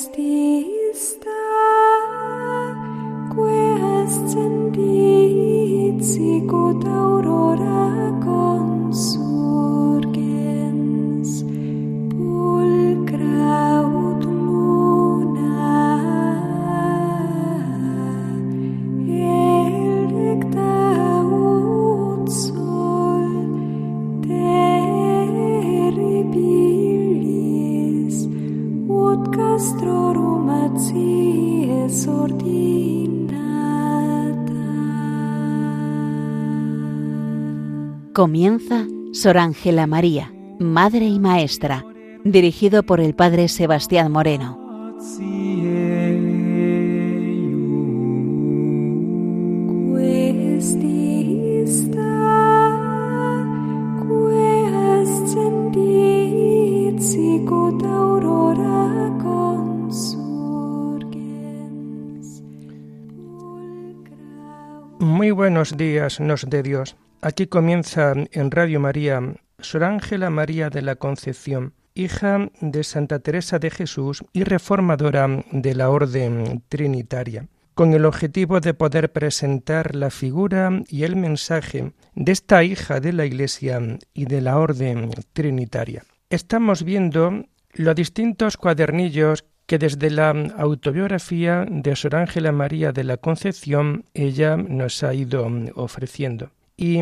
Christi. Comienza Sor Ángela María, Madre y Maestra, dirigido por el Padre Sebastián Moreno. Muy buenos días, nos de Dios. Aquí comienza en Radio María Sor Ángela María de la Concepción, hija de Santa Teresa de Jesús y reformadora de la Orden Trinitaria, con el objetivo de poder presentar la figura y el mensaje de esta hija de la Iglesia y de la Orden Trinitaria. Estamos viendo los distintos cuadernillos que desde la autobiografía de Sor Ángela María de la Concepción ella nos ha ido ofreciendo. Y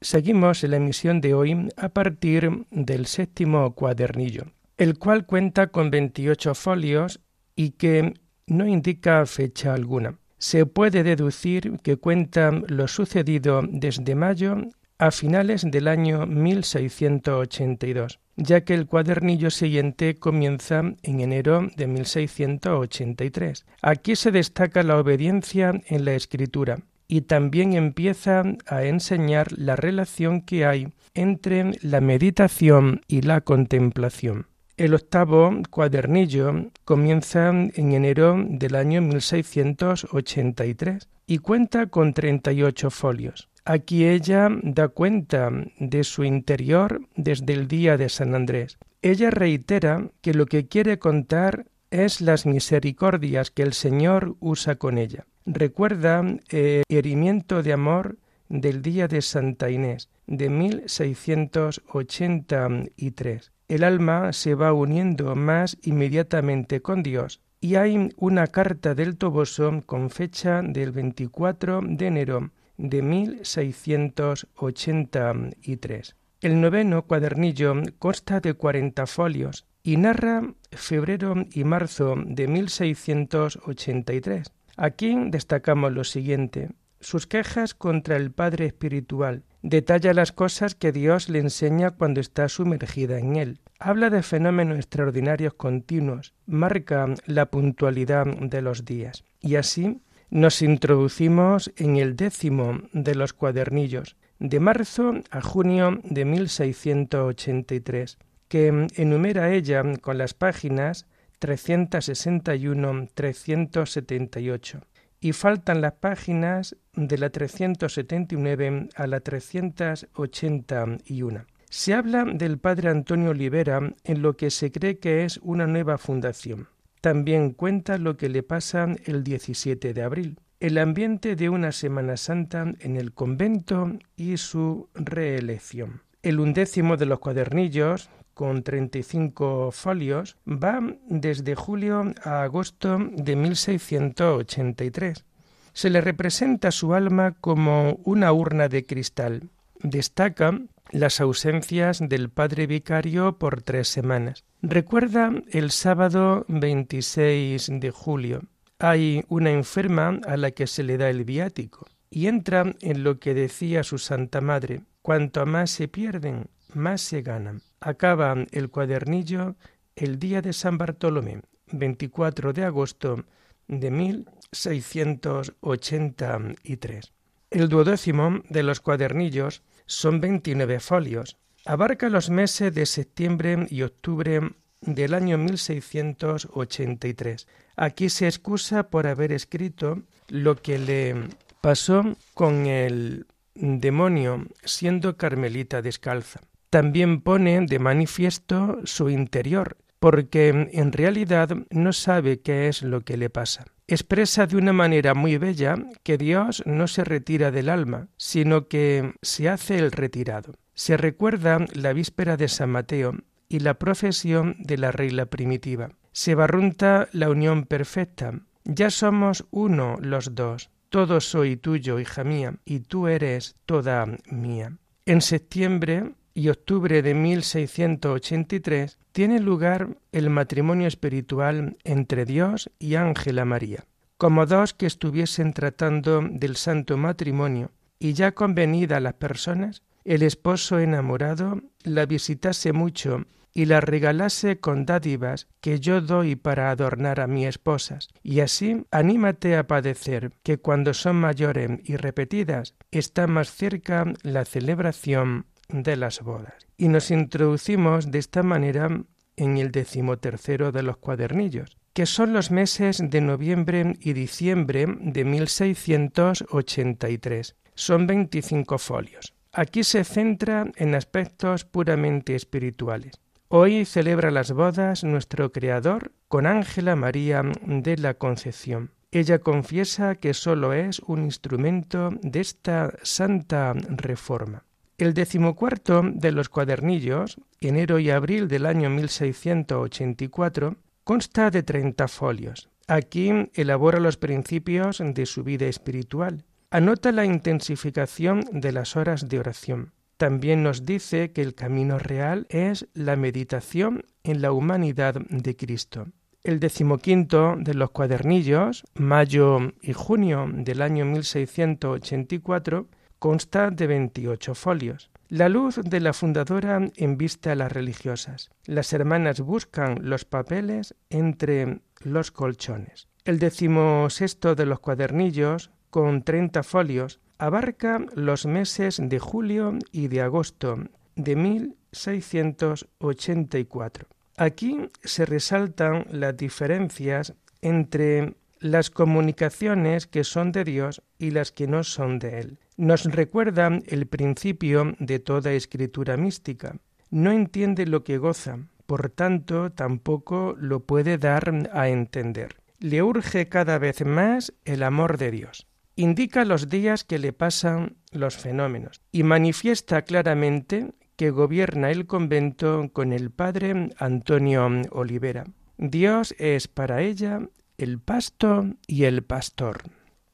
seguimos la emisión de hoy a partir del séptimo cuadernillo, el cual cuenta con 28 folios y que no indica fecha alguna. Se puede deducir que cuenta lo sucedido desde mayo a finales del año 1682, ya que el cuadernillo siguiente comienza en enero de 1683. Aquí se destaca la obediencia en la escritura, y también empieza a enseñar la relación que hay entre la meditación y la contemplación. El octavo cuadernillo comienza en enero del año 1683 y cuenta con 38 folios. Aquí ella da cuenta de su interior desde el día de San Andrés. Ella reitera que lo que quiere contar es las misericordias que el Señor usa con ella recuerda el eh, herimiento de amor del día de Santa Inés de 1683. El alma se va uniendo más inmediatamente con Dios y hay una carta del Toboso con fecha del 24 de enero de 1683. El noveno cuadernillo consta de 40 folios y narra febrero y marzo de 1683 Aquí destacamos lo siguiente. Sus quejas contra el Padre Espiritual. Detalla las cosas que Dios le enseña cuando está sumergida en él. Habla de fenómenos extraordinarios continuos. Marca la puntualidad de los días. Y así nos introducimos en el décimo de los cuadernillos, de marzo a junio de 1683, que enumera ella con las páginas 361-378 y faltan las páginas de la 379 a la 381. Se habla del padre Antonio Olivera en lo que se cree que es una nueva fundación. También cuenta lo que le pasa el 17 de abril, el ambiente de una Semana Santa en el convento y su reelección. El undécimo de los cuadernillos con 35 folios, va desde julio a agosto de 1683. Se le representa su alma como una urna de cristal. Destaca las ausencias del padre vicario por tres semanas. Recuerda el sábado 26 de julio. Hay una enferma a la que se le da el viático y entra en lo que decía su Santa Madre, cuanto más se pierden, más se ganan acaba el cuadernillo el día de San Bartolomé, 24 de agosto de 1683. El duodécimo de los cuadernillos son 29 folios. Abarca los meses de septiembre y octubre del año 1683. Aquí se excusa por haber escrito lo que le pasó con el demonio siendo carmelita descalza. También pone de manifiesto su interior, porque en realidad no sabe qué es lo que le pasa. Expresa de una manera muy bella que Dios no se retira del alma, sino que se hace el retirado. Se recuerda la víspera de San Mateo y la profesión de la regla primitiva. Se barrunta la unión perfecta. Ya somos uno los dos. Todo soy tuyo, hija mía, y tú eres toda mía. En septiembre y octubre de 1683 tiene lugar el matrimonio espiritual entre Dios y Ángela María, como dos que estuviesen tratando del santo matrimonio y ya convenida las personas, el esposo enamorado la visitase mucho y la regalase con dádivas que yo doy para adornar a mi esposas. Y así anímate a padecer que cuando son mayores y repetidas está más cerca la celebración de las bodas. Y nos introducimos de esta manera en el decimotercero de los cuadernillos, que son los meses de noviembre y diciembre de 1683. Son 25 folios. Aquí se centra en aspectos puramente espirituales. Hoy celebra las bodas nuestro Creador con Ángela María de la Concepción. Ella confiesa que sólo es un instrumento de esta santa reforma. El decimocuarto de los cuadernillos, enero y abril del año 1684, consta de treinta folios. Aquí elabora los principios de su vida espiritual. Anota la intensificación de las horas de oración también nos dice que el camino real es la meditación en la humanidad de Cristo. El decimoquinto de los cuadernillos, mayo y junio del año 1684, consta de 28 folios. La luz de la fundadora envista a las religiosas. Las hermanas buscan los papeles entre los colchones. El decimosexto de los cuadernillos, con 30 folios, abarca los meses de julio y de agosto de 1684. Aquí se resaltan las diferencias entre las comunicaciones que son de Dios y las que no son de Él. Nos recuerda el principio de toda escritura mística. No entiende lo que goza, por tanto tampoco lo puede dar a entender. Le urge cada vez más el amor de Dios indica los días que le pasan los fenómenos y manifiesta claramente que gobierna el convento con el padre Antonio Olivera. Dios es para ella el pasto y el pastor.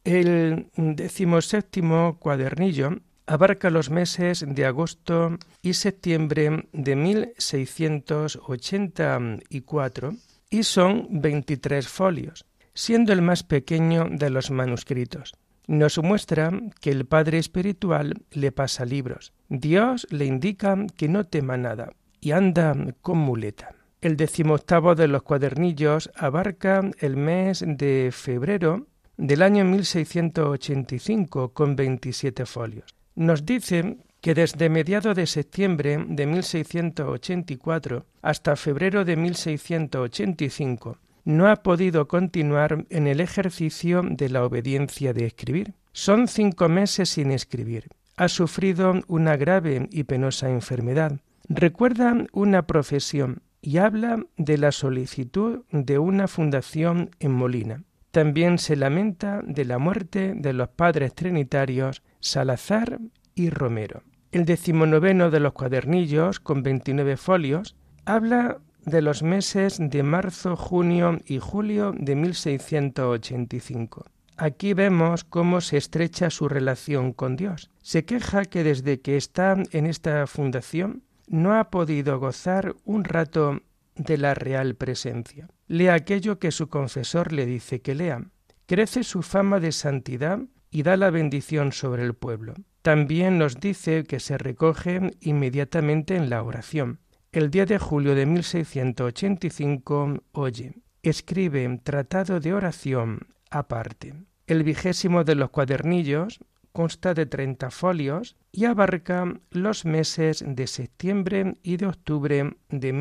El decimoséptimo cuadernillo abarca los meses de agosto y septiembre de 1684 y son 23 folios, siendo el más pequeño de los manuscritos nos muestra que el Padre Espiritual le pasa libros. Dios le indica que no tema nada y anda con muleta. El decimoctavo de los cuadernillos abarca el mes de febrero del año 1685 con 27 folios. Nos dice que desde mediados de septiembre de 1684 hasta febrero de 1685 no ha podido continuar en el ejercicio de la obediencia de escribir. Son cinco meses sin escribir. Ha sufrido una grave y penosa enfermedad. Recuerda una profesión y habla de la solicitud de una fundación en Molina. También se lamenta de la muerte de los padres trinitarios Salazar y Romero. El decimonoveno de los cuadernillos, con 29 folios, habla de los meses de marzo, junio y julio de 1685. Aquí vemos cómo se estrecha su relación con Dios. Se queja que desde que está en esta fundación no ha podido gozar un rato de la real presencia. Lea aquello que su confesor le dice que lea. Crece su fama de santidad y da la bendición sobre el pueblo. También nos dice que se recoge inmediatamente en la oración. El día de julio de 1685 oye, escribe Tratado de Oración aparte. El vigésimo de los cuadernillos consta de 30 folios y abarca los meses de septiembre y de octubre de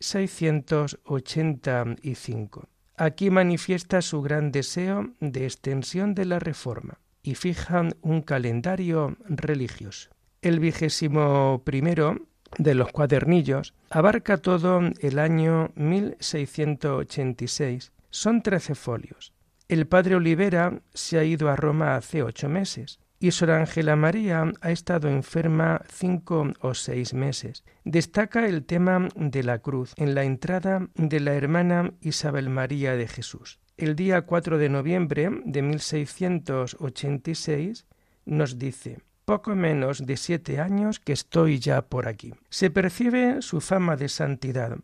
1685. Aquí manifiesta su gran deseo de extensión de la reforma y fija un calendario religioso. El vigésimo primero de los cuadernillos abarca todo el año 1686. Son trece folios. El padre Olivera se ha ido a Roma hace ocho meses y Sor Ángela María ha estado enferma cinco o seis meses. Destaca el tema de la cruz en la entrada de la hermana Isabel María de Jesús. El día 4 de noviembre de 1686 nos dice poco menos de siete años que estoy ya por aquí. Se percibe su fama de santidad.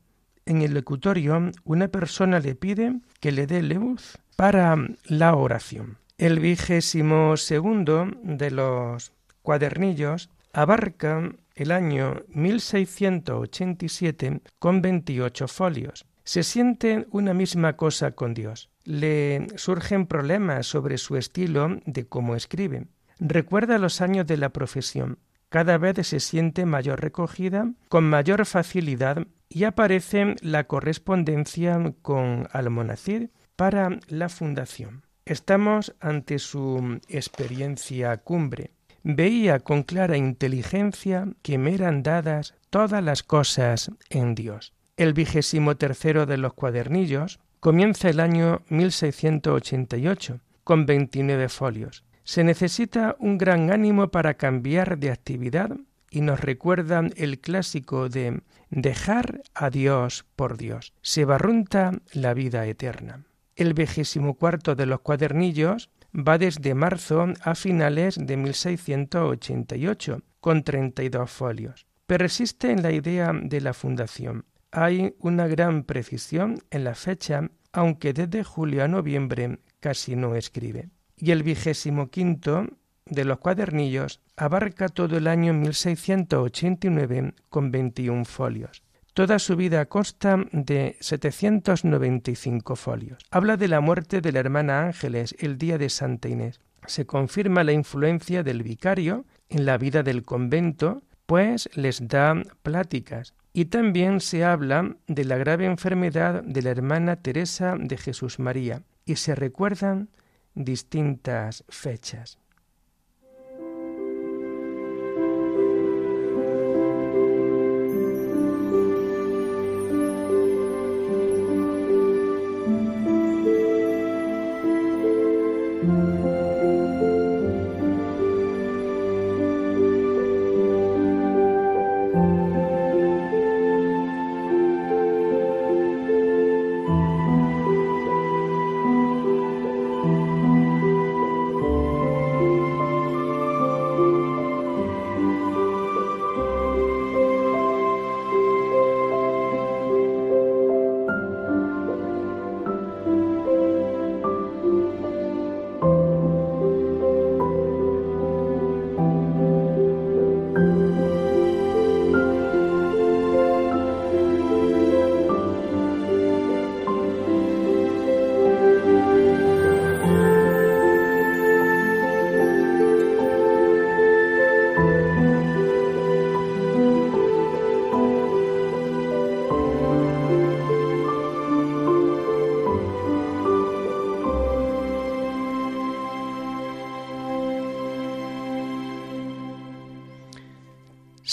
En el locutorio una persona le pide que le dé luz para la oración. El vigésimo segundo de los cuadernillos abarca el año 1687 con 28 folios. Se siente una misma cosa con Dios. Le surgen problemas sobre su estilo de cómo escribe. Recuerda los años de la profesión. Cada vez se siente mayor recogida, con mayor facilidad, y aparece la correspondencia con Almonacid para la fundación. Estamos ante su experiencia cumbre. Veía con clara inteligencia que me eran dadas todas las cosas en Dios. El vigésimo tercero de los cuadernillos comienza el año 1688 con 29 folios. Se necesita un gran ánimo para cambiar de actividad y nos recuerdan el clásico de dejar a Dios por Dios. Se barrunta la vida eterna. El vigésimo cuarto de los cuadernillos va desde marzo a finales de 1688, con 32 folios. Persiste en la idea de la fundación. Hay una gran precisión en la fecha, aunque desde julio a noviembre casi no escribe. Y el vigésimo quinto de los cuadernillos abarca todo el año 1689 con 21 folios. Toda su vida consta de 795 folios. Habla de la muerte de la hermana Ángeles el día de Santa Inés. Se confirma la influencia del vicario en la vida del convento, pues les da pláticas. Y también se habla de la grave enfermedad de la hermana Teresa de Jesús María y se recuerdan distintas fechas.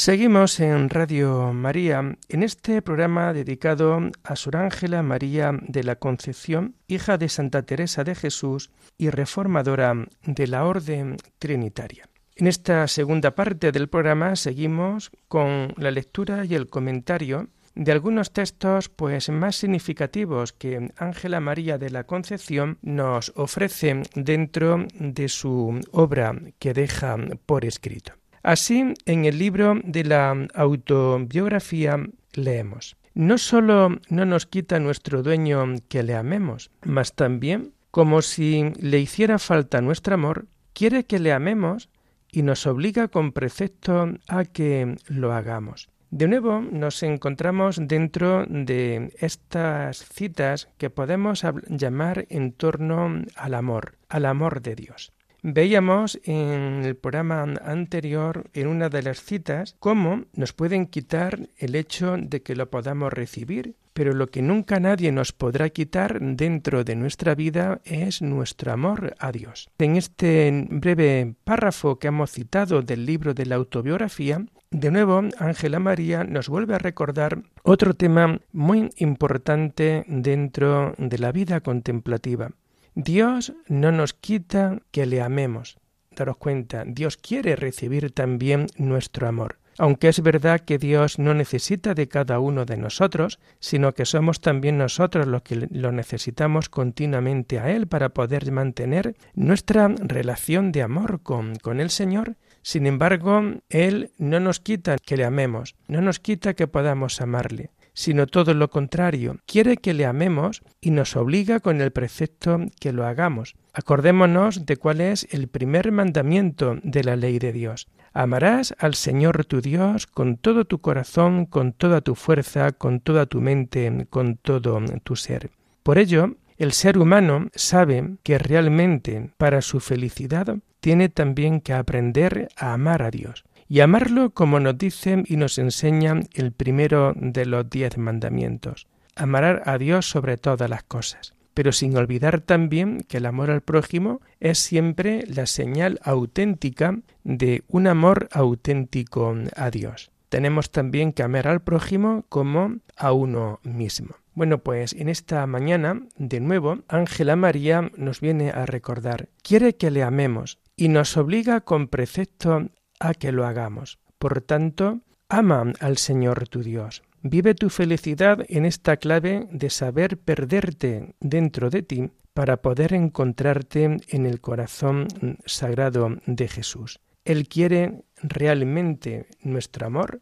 Seguimos en Radio María en este programa dedicado a Sor Ángela María de la Concepción, hija de Santa Teresa de Jesús y reformadora de la Orden Trinitaria. En esta segunda parte del programa seguimos con la lectura y el comentario de algunos textos pues más significativos que Ángela María de la Concepción nos ofrece dentro de su obra que deja por escrito. Así, en el libro de la autobiografía leemos, no solo no nos quita nuestro dueño que le amemos, mas también, como si le hiciera falta nuestro amor, quiere que le amemos y nos obliga con precepto a que lo hagamos. De nuevo nos encontramos dentro de estas citas que podemos llamar en torno al amor, al amor de Dios. Veíamos en el programa anterior, en una de las citas, cómo nos pueden quitar el hecho de que lo podamos recibir, pero lo que nunca nadie nos podrá quitar dentro de nuestra vida es nuestro amor a Dios. En este breve párrafo que hemos citado del libro de la autobiografía, de nuevo, Ángela María nos vuelve a recordar otro tema muy importante dentro de la vida contemplativa. Dios no nos quita que le amemos. Daros cuenta, Dios quiere recibir también nuestro amor. Aunque es verdad que Dios no necesita de cada uno de nosotros, sino que somos también nosotros los que lo necesitamos continuamente a Él para poder mantener nuestra relación de amor con, con el Señor, sin embargo, Él no nos quita que le amemos, no nos quita que podamos amarle, sino todo lo contrario, quiere que le amemos y nos obliga con el precepto que lo hagamos. Acordémonos de cuál es el primer mandamiento de la ley de Dios. Amarás al Señor tu Dios con todo tu corazón, con toda tu fuerza, con toda tu mente, con todo tu ser. Por ello, el ser humano sabe que realmente para su felicidad tiene también que aprender a amar a Dios y amarlo como nos dice y nos enseña el primero de los diez mandamientos, amar a Dios sobre todas las cosas, pero sin olvidar también que el amor al prójimo es siempre la señal auténtica de un amor auténtico a Dios. Tenemos también que amar al prójimo como a uno mismo. Bueno, pues en esta mañana, de nuevo, Ángela María nos viene a recordar, quiere que le amemos y nos obliga con precepto a que lo hagamos. Por tanto, ama al Señor tu Dios. Vive tu felicidad en esta clave de saber perderte dentro de ti para poder encontrarte en el corazón sagrado de Jesús. Él quiere realmente nuestro amor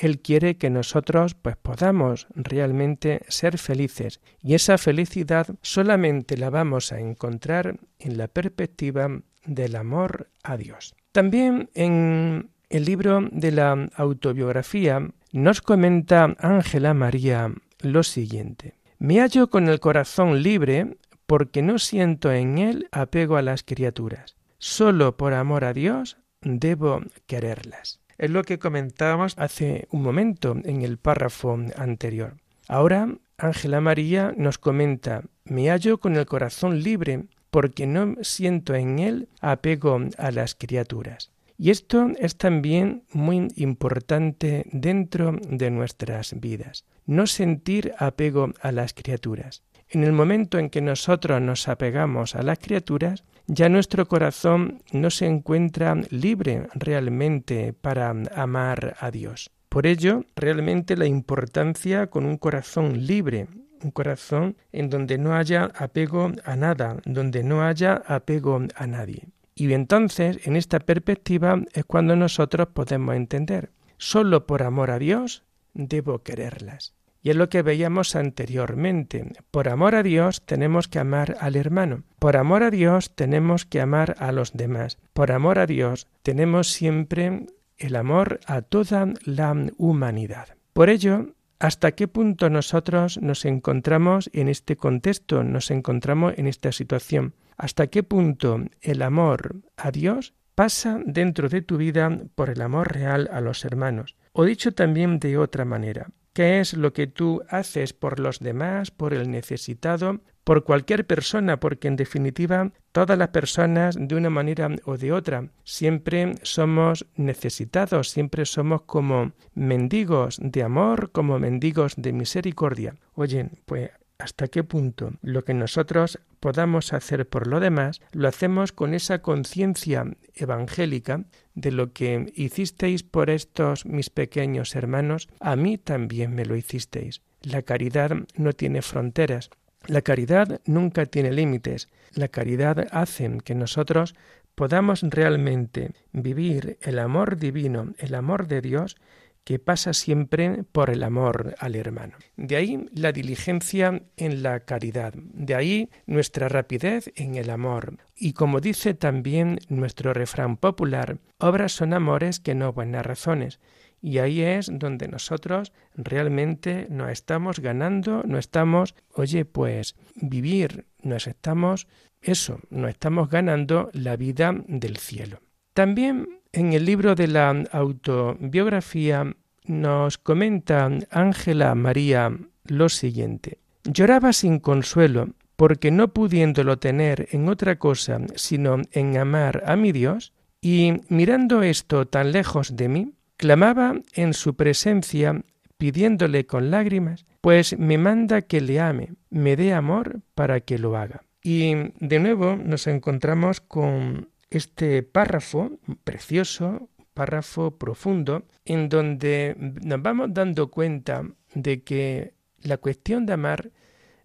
él quiere que nosotros pues podamos realmente ser felices y esa felicidad solamente la vamos a encontrar en la perspectiva del amor a Dios. También en el libro de la autobiografía nos comenta Ángela María lo siguiente. Me hallo con el corazón libre porque no siento en él apego a las criaturas. Solo por amor a Dios debo quererlas. Es lo que comentábamos hace un momento en el párrafo anterior. Ahora, Ángela María nos comenta, me hallo con el corazón libre porque no siento en él apego a las criaturas. Y esto es también muy importante dentro de nuestras vidas, no sentir apego a las criaturas. En el momento en que nosotros nos apegamos a las criaturas, ya nuestro corazón no se encuentra libre realmente para amar a Dios. Por ello, realmente la importancia con un corazón libre, un corazón en donde no haya apego a nada, donde no haya apego a nadie. Y entonces, en esta perspectiva, es cuando nosotros podemos entender, solo por amor a Dios debo quererlas. Y es lo que veíamos anteriormente. Por amor a Dios tenemos que amar al hermano. Por amor a Dios tenemos que amar a los demás. Por amor a Dios tenemos siempre el amor a toda la humanidad. Por ello, ¿hasta qué punto nosotros nos encontramos en este contexto, nos encontramos en esta situación? ¿Hasta qué punto el amor a Dios pasa dentro de tu vida por el amor real a los hermanos? O dicho también de otra manera, ¿Qué es lo que tú haces por los demás, por el necesitado, por cualquier persona? Porque en definitiva todas las personas de una manera o de otra siempre somos necesitados, siempre somos como mendigos de amor, como mendigos de misericordia. Oye, pues hasta qué punto lo que nosotros podamos hacer por lo demás, lo hacemos con esa conciencia evangélica de lo que hicisteis por estos mis pequeños hermanos, a mí también me lo hicisteis. La caridad no tiene fronteras, la caridad nunca tiene límites, la caridad hace que nosotros podamos realmente vivir el amor divino, el amor de Dios, que pasa siempre por el amor al hermano. De ahí la diligencia en la caridad, de ahí nuestra rapidez en el amor. Y como dice también nuestro refrán popular, obras son amores que no buenas razones. Y ahí es donde nosotros realmente nos estamos ganando, no estamos, oye, pues vivir, nos estamos, eso, nos estamos ganando la vida del cielo. También en el libro de la autobiografía nos comenta Ángela María lo siguiente. Lloraba sin consuelo porque no pudiéndolo tener en otra cosa sino en amar a mi Dios, y mirando esto tan lejos de mí, clamaba en su presencia pidiéndole con lágrimas, pues me manda que le ame, me dé amor para que lo haga. Y de nuevo nos encontramos con este párrafo precioso, párrafo profundo, en donde nos vamos dando cuenta de que la cuestión de amar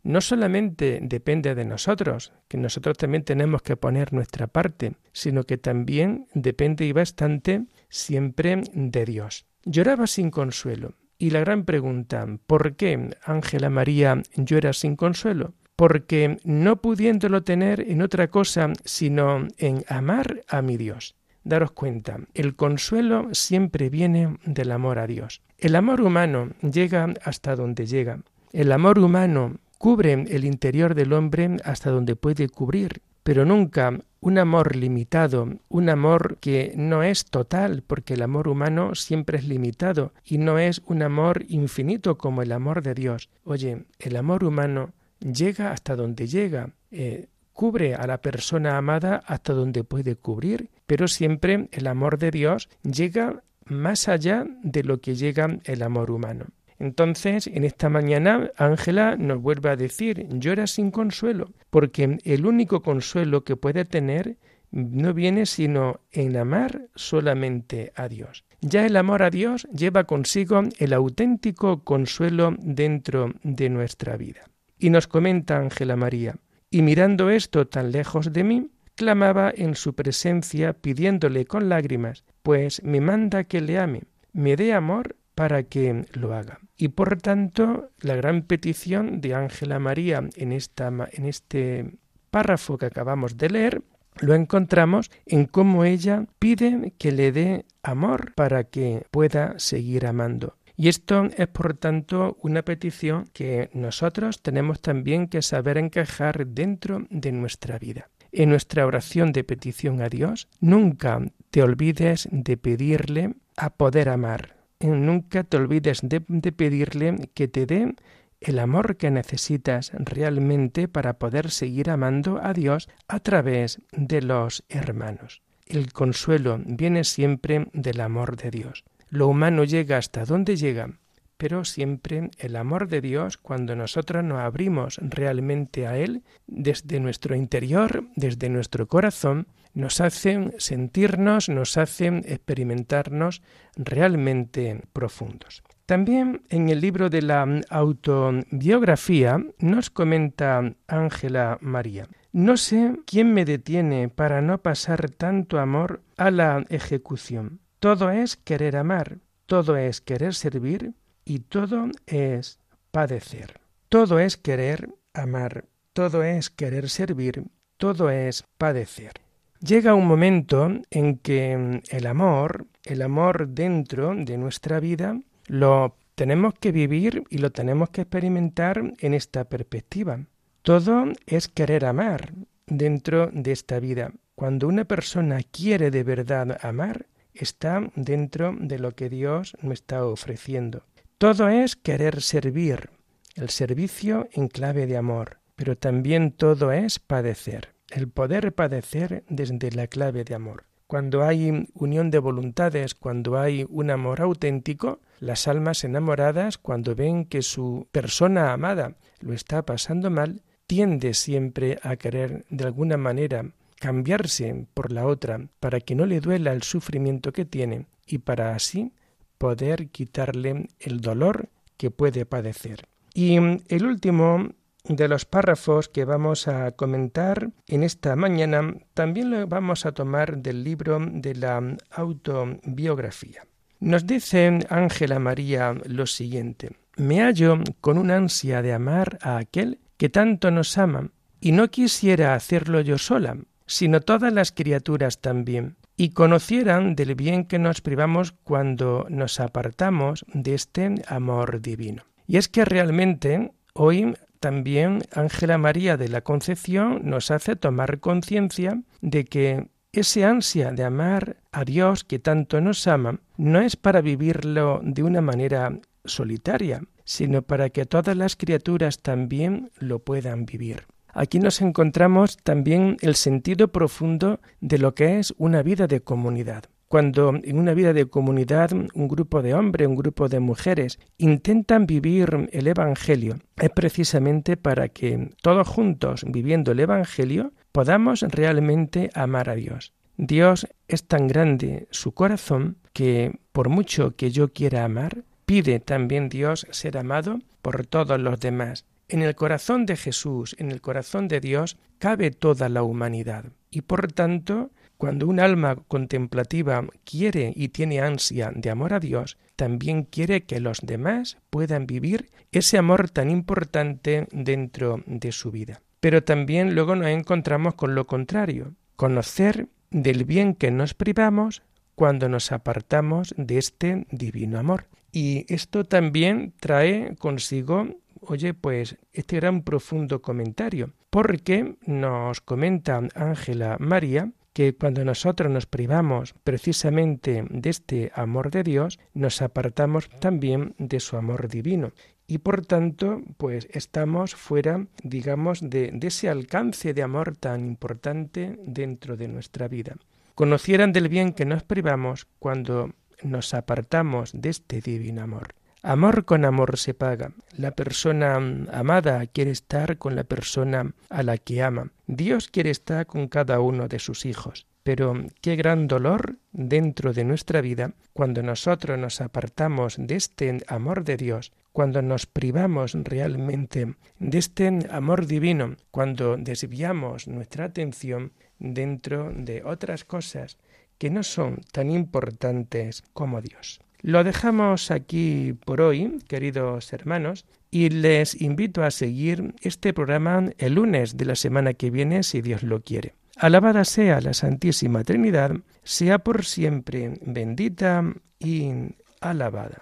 no solamente depende de nosotros, que nosotros también tenemos que poner nuestra parte, sino que también depende y bastante siempre de Dios. Lloraba sin consuelo. Y la gran pregunta, ¿por qué, Ángela María, llora sin consuelo? Porque no pudiéndolo tener en otra cosa sino en amar a mi Dios. Daros cuenta, el consuelo siempre viene del amor a Dios. El amor humano llega hasta donde llega. El amor humano cubre el interior del hombre hasta donde puede cubrir, pero nunca un amor limitado, un amor que no es total, porque el amor humano siempre es limitado y no es un amor infinito como el amor de Dios. Oye, el amor humano llega hasta donde llega, eh, cubre a la persona amada hasta donde puede cubrir, pero siempre el amor de Dios llega más allá de lo que llega el amor humano. Entonces, en esta mañana, Ángela nos vuelve a decir, llora sin consuelo, porque el único consuelo que puede tener no viene sino en amar solamente a Dios. Ya el amor a Dios lleva consigo el auténtico consuelo dentro de nuestra vida. Y nos comenta Ángela María, y mirando esto tan lejos de mí, clamaba en su presencia pidiéndole con lágrimas, pues me manda que le ame, me dé amor para que lo haga. Y por tanto, la gran petición de Ángela María en, esta, en este párrafo que acabamos de leer, lo encontramos en cómo ella pide que le dé amor para que pueda seguir amando. Y esto es, por tanto, una petición que nosotros tenemos también que saber encajar dentro de nuestra vida. En nuestra oración de petición a Dios, nunca te olvides de pedirle a poder amar, nunca te olvides de, pedirle que te dé el amor que necesitas realmente para poder seguir amando a Dios a través de los hermanos. El consuelo viene siempre del amor de Dios. Lo humano llega hasta donde llega, pero siempre el amor de Dios, cuando nosotros nos abrimos realmente a Él, desde nuestro interior, desde nuestro corazón, nos hacen sentirnos, nos hacen experimentarnos realmente profundos. También en el libro de la autobiografía nos comenta Ángela María, no sé quién me detiene para no pasar tanto amor a la ejecución. Todo es querer amar, todo es querer servir y todo es padecer. Todo es querer amar, todo es querer servir, todo es padecer. Llega un momento en que mm, el amor, el amor dentro de nuestra vida, lo tenemos que vivir y lo tenemos que experimentar en esta perspectiva. Todo es querer amar dentro de esta vida. Cuando una persona quiere de verdad amar, está dentro de lo que Dios me está ofreciendo. Todo es querer servir, el servicio en clave de amor, pero también todo es padecer el poder padecer desde la clave de amor. Cuando hay unión de voluntades, cuando hay un amor auténtico, las almas enamoradas, cuando ven que su persona amada lo está pasando mal, tiende siempre a querer de alguna manera cambiarse por la otra para que no le duela el sufrimiento que tiene y para así poder quitarle el dolor que puede padecer. Y el último de los párrafos que vamos a comentar en esta mañana también lo vamos a tomar del libro de la autobiografía. Nos dice Ángela María lo siguiente, me hallo con un ansia de amar a aquel que tanto nos ama, y no quisiera hacerlo yo sola, sino todas las criaturas también, y conocieran del bien que nos privamos cuando nos apartamos de este amor divino. Y es que realmente hoy también Ángela María de la Concepción nos hace tomar conciencia de que ese ansia de amar a Dios que tanto nos ama no es para vivirlo de una manera solitaria, sino para que todas las criaturas también lo puedan vivir. Aquí nos encontramos también el sentido profundo de lo que es una vida de comunidad. Cuando en una vida de comunidad un grupo de hombres, un grupo de mujeres intentan vivir el Evangelio, es precisamente para que todos juntos, viviendo el Evangelio, podamos realmente amar a Dios. Dios es tan grande su corazón que por mucho que yo quiera amar, pide también Dios ser amado por todos los demás. En el corazón de Jesús, en el corazón de Dios, cabe toda la humanidad. Y por tanto, cuando un alma contemplativa quiere y tiene ansia de amor a Dios, también quiere que los demás puedan vivir ese amor tan importante dentro de su vida. Pero también luego nos encontramos con lo contrario, conocer del bien que nos privamos cuando nos apartamos de este divino amor. Y esto también trae consigo oye, pues este gran profundo comentario, porque nos comenta Ángela María que cuando nosotros nos privamos precisamente de este amor de Dios, nos apartamos también de su amor divino. Y por tanto, pues estamos fuera, digamos, de, ese alcance de amor tan importante dentro de nuestra vida. Conocieran del bien que nos privamos cuando nos apartamos de este divino amor. Amor con amor se paga. La persona amada quiere estar con la persona a la que ama. Dios quiere estar con cada uno de sus hijos. Pero qué gran dolor dentro de nuestra vida cuando nosotros nos apartamos de este amor de Dios, cuando nos privamos realmente de este amor divino, cuando desviamos nuestra atención dentro de otras cosas que no son tan importantes como Dios. Lo dejamos aquí por hoy, queridos hermanos, y les invito a seguir este programa el lunes de la semana que viene, si Dios lo quiere. Alabada sea la Santísima Trinidad, sea por siempre bendita y alabada.